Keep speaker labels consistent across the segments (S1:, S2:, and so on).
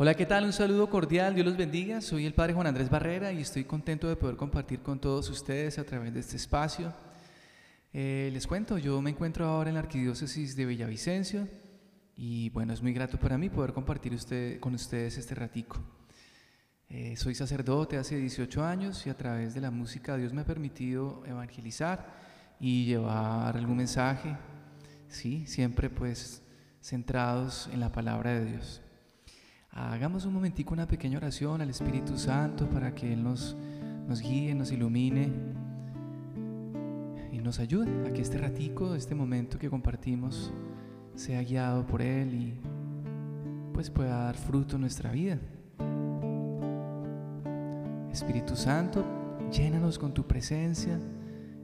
S1: Hola, ¿qué tal? Un saludo cordial, Dios los bendiga. Soy el Padre Juan Andrés Barrera y estoy contento de poder compartir con todos ustedes a través de este espacio. Eh, les cuento, yo me encuentro ahora en la Arquidiócesis de Villavicencio y bueno, es muy grato para mí poder compartir usted, con ustedes este ratico. Eh, soy sacerdote hace 18 años y a través de la música Dios me ha permitido evangelizar y llevar algún mensaje, sí, siempre pues centrados en la palabra de Dios. Hagamos un momentico una pequeña oración al Espíritu Santo para que Él nos, nos guíe, nos ilumine y nos ayude a que este ratico, este momento que compartimos, sea guiado por Él y pues pueda dar fruto en nuestra vida. Espíritu Santo, llénanos con tu presencia.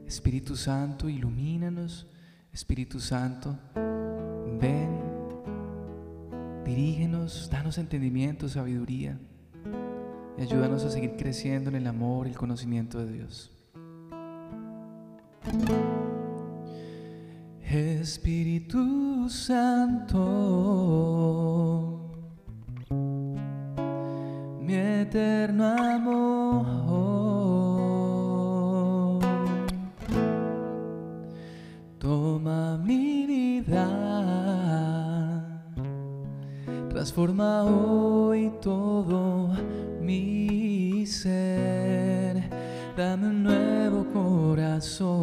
S1: Espíritu Santo, ilumínanos. Espíritu Santo, ven Dirígenos, danos entendimiento, sabiduría y ayúdanos a seguir creciendo en el amor y el conocimiento de Dios. Espíritu Santo, mi eterno amor, Transforma hoy todo mi ser. Dame un nuevo corazón.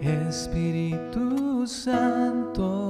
S1: Espíritu Santo,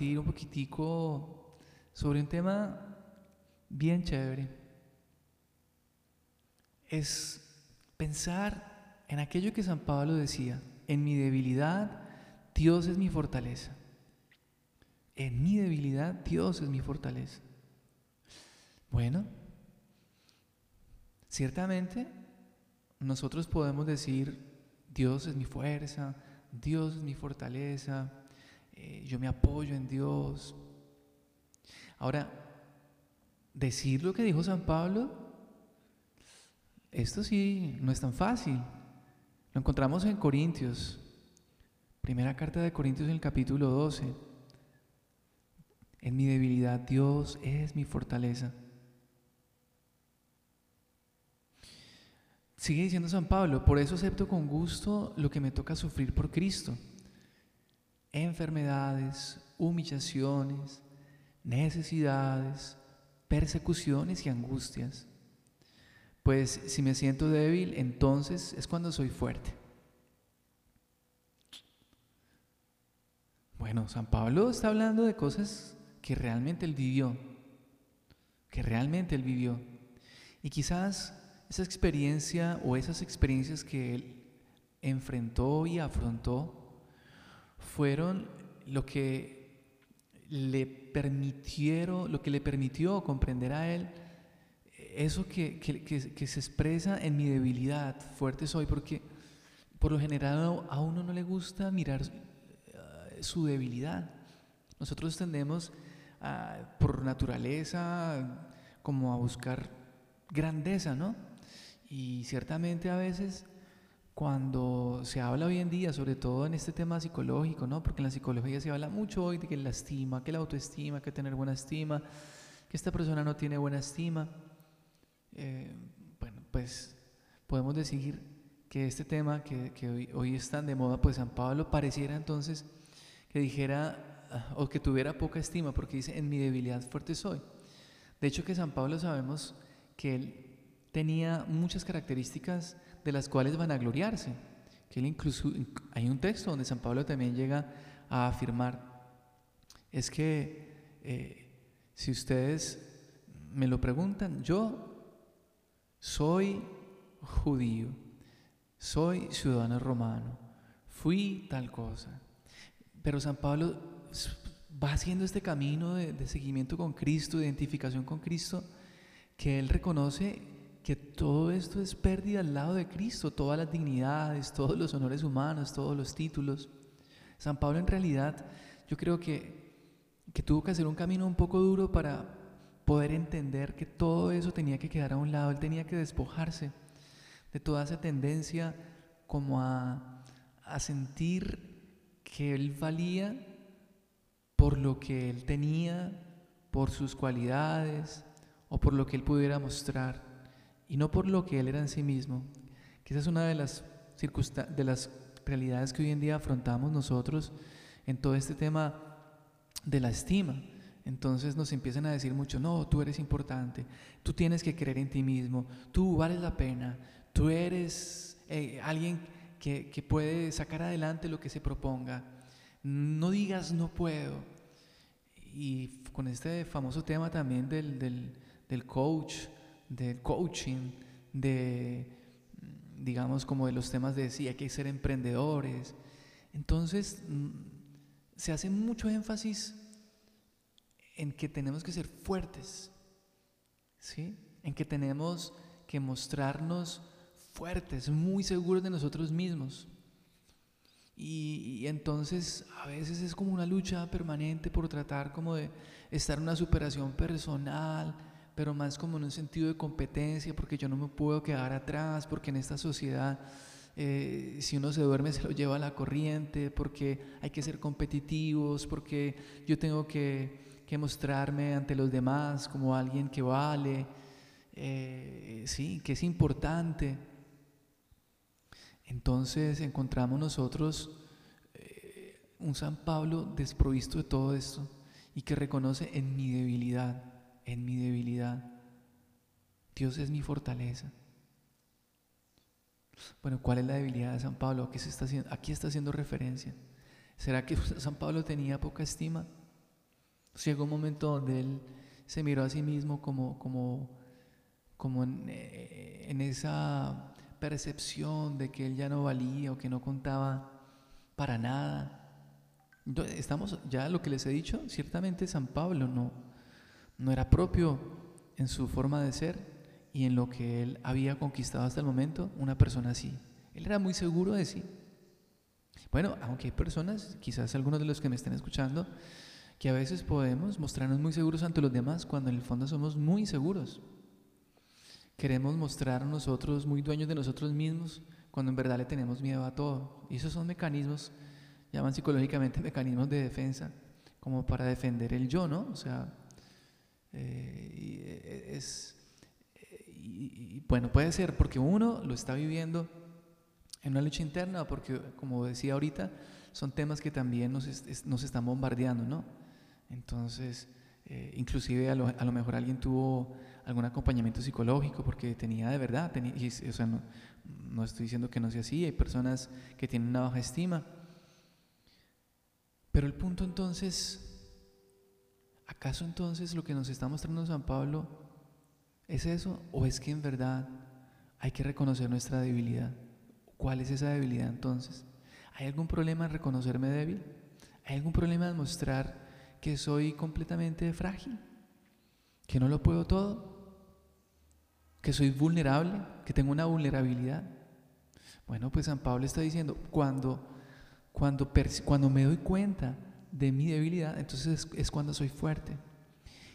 S1: un poquitico sobre un tema bien chévere. Es pensar en aquello que San Pablo decía, en mi debilidad Dios es mi fortaleza. En mi debilidad Dios es mi fortaleza. Bueno, ciertamente nosotros podemos decir, Dios es mi fuerza, Dios es mi fortaleza, eh, yo me apoyo en Dios. Ahora, decir lo que dijo San Pablo, esto sí no es tan fácil. Lo encontramos en Corintios, primera carta de Corintios en el capítulo 12. En mi debilidad Dios es mi fortaleza. Sigue diciendo San Pablo, por eso acepto con gusto lo que me toca sufrir por Cristo enfermedades, humillaciones, necesidades, persecuciones y angustias. Pues si me siento débil, entonces es cuando soy fuerte. Bueno, San Pablo está hablando de cosas que realmente él vivió, que realmente él vivió. Y quizás esa experiencia o esas experiencias que él enfrentó y afrontó fueron lo que le permitieron, lo que le permitió comprender a él eso que, se expresa en mi debilidad, fuerte soy, porque por lo general a uno no le gusta mirar eh, su debilidad. Nosotros tendemos por naturaleza como a buscar grandeza, ¿no? Y ciertamente a veces cuando se habla hoy en día, sobre todo en este tema psicológico, ¿no? Porque en la psicología se habla mucho hoy de que la estima, que la autoestima, que tener buena estima, que esta persona no tiene buena estima. Eh, bueno, pues podemos decir que este tema que, que hoy, hoy es tan de moda, pues San Pablo pareciera entonces que dijera ah, o que tuviera poca estima, porque dice, en mi debilidad fuerte soy. De hecho que San Pablo sabemos que él tenía muchas características de las cuales van a gloriarse. que él incluso, hay un texto donde San Pablo también llega a afirmar, es que eh, si ustedes me lo preguntan, yo soy judío, soy ciudadano romano, fui tal cosa, pero San Pablo va haciendo este camino de, de seguimiento con Cristo, de identificación con Cristo, que él reconoce que todo esto es pérdida al lado de Cristo, todas las dignidades, todos los honores humanos, todos los títulos. San Pablo en realidad yo creo que, que tuvo que hacer un camino un poco duro para poder entender que todo eso tenía que quedar a un lado, él tenía que despojarse de toda esa tendencia como a, a sentir que él valía por lo que él tenía, por sus cualidades o por lo que él pudiera mostrar y no por lo que él era en sí mismo. Es una de las, de las realidades que hoy en día afrontamos nosotros en todo este tema de la estima. Entonces nos empiezan a decir mucho, no, tú eres importante, tú tienes que creer en ti mismo, tú vales la pena, tú eres eh, alguien que, que, puede sacar adelante lo que se proponga. No digas no puedo. Y con este famoso tema también del, del, del coach, del coaching, de, digamos, como de los temas de si hay que ser emprendedores. Entonces, mm, se hace mucho énfasis en que tenemos que ser fuertes, ¿sí? En que tenemos que mostrarnos fuertes, muy seguros de nosotros mismos. Y, y, entonces a veces es como una lucha permanente por tratar como de estar en una superación personal, pero más como en un sentido de competencia, porque yo no me puedo quedar atrás, porque en esta sociedad eh, si uno se duerme se lo lleva a la corriente, porque hay que ser competitivos, porque yo tengo que, que mostrarme ante los demás como alguien que vale, eh, sí, que es importante. Entonces encontramos nosotros eh, un San Pablo desprovisto de todo esto y que reconoce en mi debilidad en mi debilidad. Dios es mi fortaleza. Bueno, ¿cuál es la debilidad de San Pablo? Aquí, se está haciendo, aquí está haciendo referencia. ¿Será que San Pablo tenía poca estima? Llegó un momento donde él se miró a sí mismo como, como, como en, eh, en esa percepción de que él ya no valía o que no contaba para nada. Estamos, ya lo que les he dicho, ciertamente San Pablo no, no era propio en su forma de ser y en lo que él había conquistado hasta el momento una persona así. Él era muy seguro de sí. Bueno, aunque hay personas, quizás algunos de los que me estén escuchando, que a veces podemos mostrarnos muy seguros ante los demás cuando en el fondo somos muy seguros. Queremos mostrar nosotros muy dueños de nosotros mismos cuando en verdad le tenemos miedo a todo. Y esos son mecanismos, llaman psicológicamente mecanismos de defensa, como para defender el yo, ¿no? O sea, eh, eh, es, eh, y, bueno, puede ser porque uno lo está viviendo en una lucha interna, porque como decía ahorita, son temas que también nos, nos están bombardeando, ¿no? Entonces, inclusive a lo, a lo, mejor alguien tuvo algún acompañamiento psicológico porque tenía de verdad, tenía, o sea, no, no estoy diciendo que no sea así, hay personas que tienen una baja estima, pero el punto entonces ¿Acaso entonces lo que nos está mostrando San Pablo es eso? ¿O es que en verdad hay que reconocer nuestra debilidad? ¿Cuál es esa debilidad entonces? ¿Hay algún problema en reconocerme débil? ¿Hay algún problema en mostrar que soy completamente frágil? ¿Que no lo puedo todo? ¿Que soy vulnerable? ¿Que tengo una vulnerabilidad? Bueno, pues San Pablo está diciendo, cuando, cuando, cuando me doy cuenta de mi debilidad, entonces es, cuando soy fuerte.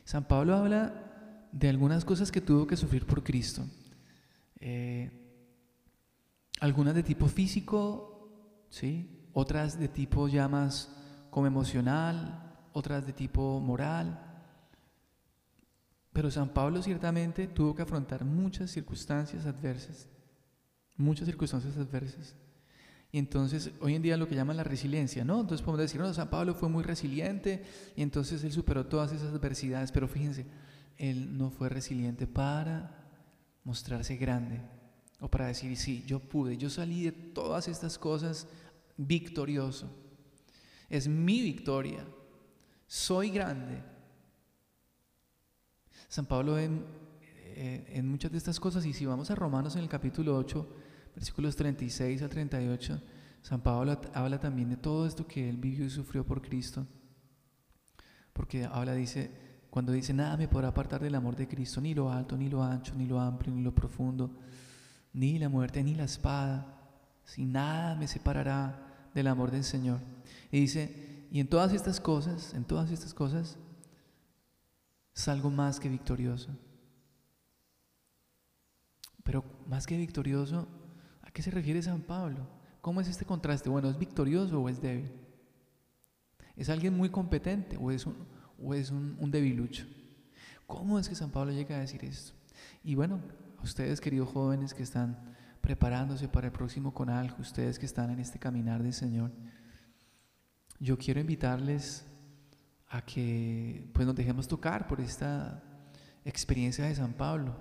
S1: San Pablo habla de algunas cosas que tuvo que sufrir por Cristo. Eh, algunas de tipo físico, ¿sí? otras de tipo ya más como emocional, otras de tipo moral. Pero San Pablo ciertamente tuvo que afrontar muchas circunstancias adversas, muchas circunstancias adversas. Y entonces, hoy en día lo que llaman la resiliencia, ¿no? Entonces podemos decir, no, San Pablo fue muy resiliente y entonces él superó todas esas adversidades, pero fíjense, él no fue resiliente para mostrarse grande o para decir, sí, yo pude, yo salí de todas estas cosas victorioso. Es mi victoria. Soy grande. San Pablo en, eh, muchas de estas cosas, y si vamos a Romanos en el capítulo 8, versículos 36 al 38, San Pablo habla también de todo esto que él vivió y sufrió por Cristo. Porque habla, dice, cuando dice, nada me podrá apartar del amor de Cristo, ni lo alto, ni lo ancho, ni lo amplio, ni lo profundo, ni la muerte, ni la espada, si nada me separará del amor del Señor. Y dice, y en todas estas cosas, en todas estas cosas, salgo más que victorioso. Pero más que victorioso, ¿a qué se refiere San Pablo? ¿Cómo es este contraste? Bueno, ¿es victorioso o es débil? ¿Es alguien muy competente o es un, o es un, debilucho? ¿Cómo es que San Pablo llega a decir esto? Y bueno, a ustedes queridos jóvenes que están preparándose para el próximo conaljo, ustedes que están en este caminar del Señor, yo quiero invitarles a que pues nos dejemos tocar por esta experiencia de San Pablo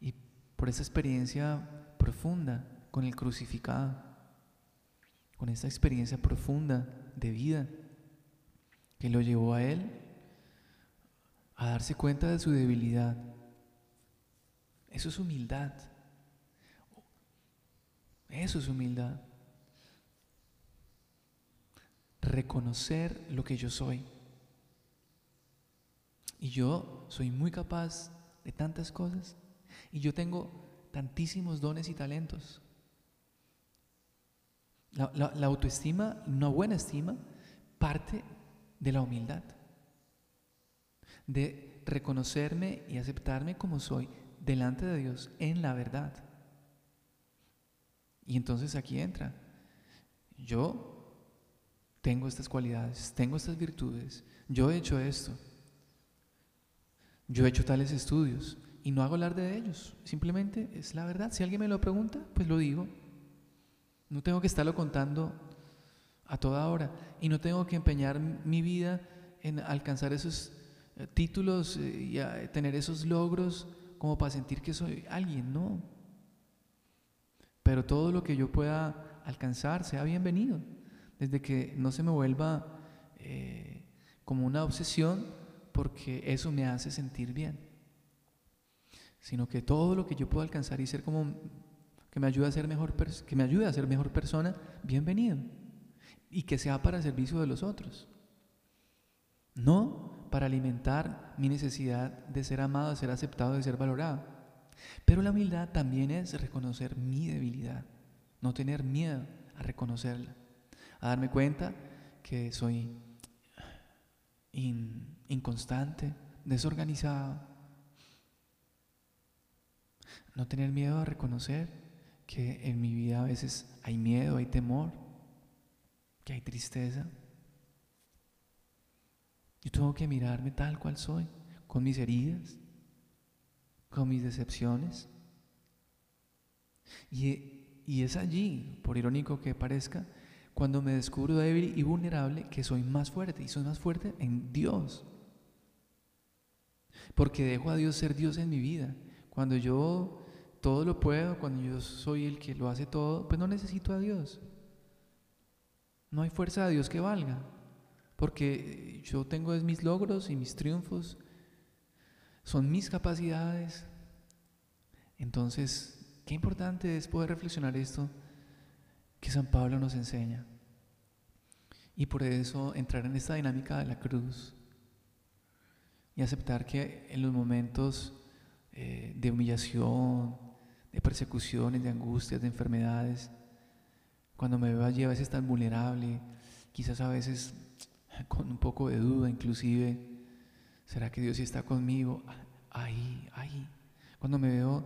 S1: y por esta experiencia profunda con el crucificado con esta experiencia profunda de vida que lo llevó a él a darse cuenta de su debilidad. Eso es humildad. Eso es humildad. Reconocer lo que yo soy. Y yo soy muy capaz de tantas cosas. Y yo tengo tantísimos dones y talentos. La, autoestima, una buena estima, parte de la humildad, de reconocerme y aceptarme como soy delante de Dios en la verdad. Y entonces aquí entra, yo tengo estas cualidades, tengo estas virtudes, yo he hecho esto, yo he hecho tales estudios y no hago hablar de ellos, simplemente es la verdad. Si alguien me lo pregunta, pues lo digo. No tengo que estarlo contando a toda hora y no tengo que empeñar mi vida en alcanzar esos eh, títulos eh, y tener esos logros como para sentir que soy alguien, no. Pero todo lo que yo pueda alcanzar sea bienvenido, desde que no se me vuelva eh, como una obsesión, porque eso me hace sentir bien, sino que todo lo que yo pueda alcanzar y ser como que me ayude a ser mejor, que me ayude a ser mejor persona, bienvenido. Y que sea para servicio de los otros. No para alimentar mi necesidad de ser amado, de ser aceptado, de ser valorado. Pero la humildad también es reconocer mi debilidad, no tener miedo a reconocerla, a darme cuenta que soy inconstante, desorganizado. No tener miedo a reconocer que en mi vida a veces hay miedo, hay temor, que hay tristeza. Yo tengo que mirarme tal cual soy, con mis heridas, con mis decepciones. Y, es allí, por irónico que parezca, cuando me descubro débil y vulnerable, que soy más fuerte. Y soy más fuerte en Dios. Porque dejo a Dios ser Dios en mi vida. Cuando yo todo lo puedo, cuando yo soy el que lo hace todo, pues no necesito a Dios. No hay fuerza de Dios que valga, porque yo tengo mis logros y mis triunfos, son mis capacidades. Entonces, qué importante es poder reflexionar esto que San Pablo nos enseña. Y por eso entrar en esta dinámica de la cruz y aceptar que en los momentos eh, de humillación, de persecuciones, de angustias, de enfermedades. Cuando me veo allí a veces tan vulnerable, quizás a veces con un poco de duda inclusive, ¿será que Dios sí está conmigo? Ahí, ahí. Cuando me veo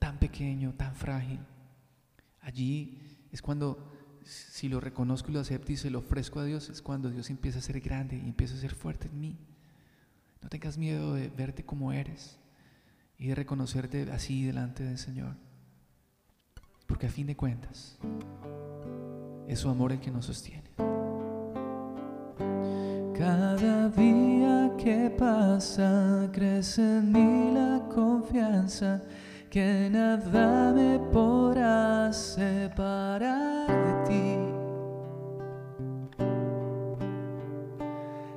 S1: tan pequeño, tan frágil, allí es cuando, si lo reconozco y lo acepto y se lo ofrezco a Dios, es cuando Dios empieza a ser grande y empieza a ser fuerte en mí. No tengas miedo de verte como eres y reconocerte así delante del Señor. Porque a fin de cuentas, es su amor el que nos sostiene. Cada día que pasa crece en mí la confianza que nada me podrá separar de ti.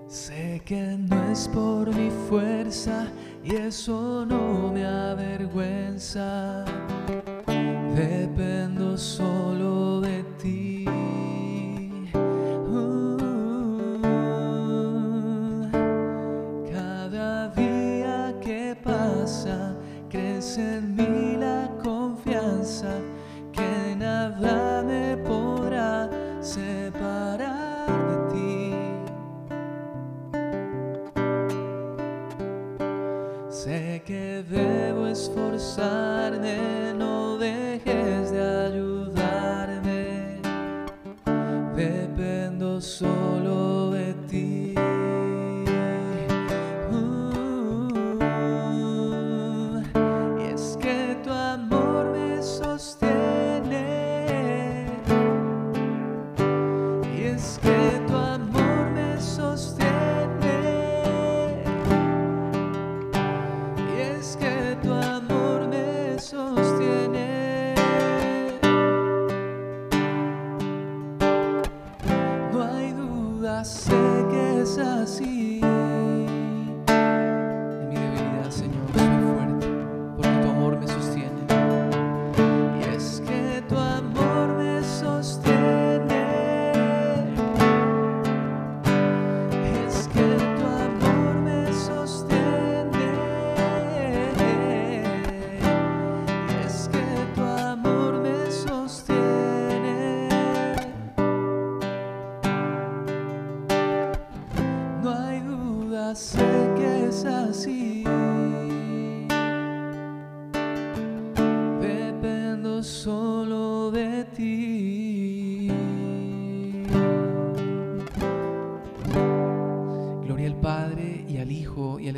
S1: Sé que no es por mi fuerza, y eso no me avergüenza. Dependo solo de esforzarme. sé que es así.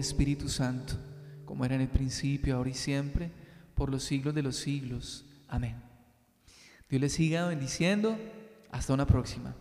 S1: Espíritu Santo, como era en el principio, ahora y siempre, por los siglos de los siglos. Amén. Dios les siga bendiciendo. Hasta una próxima.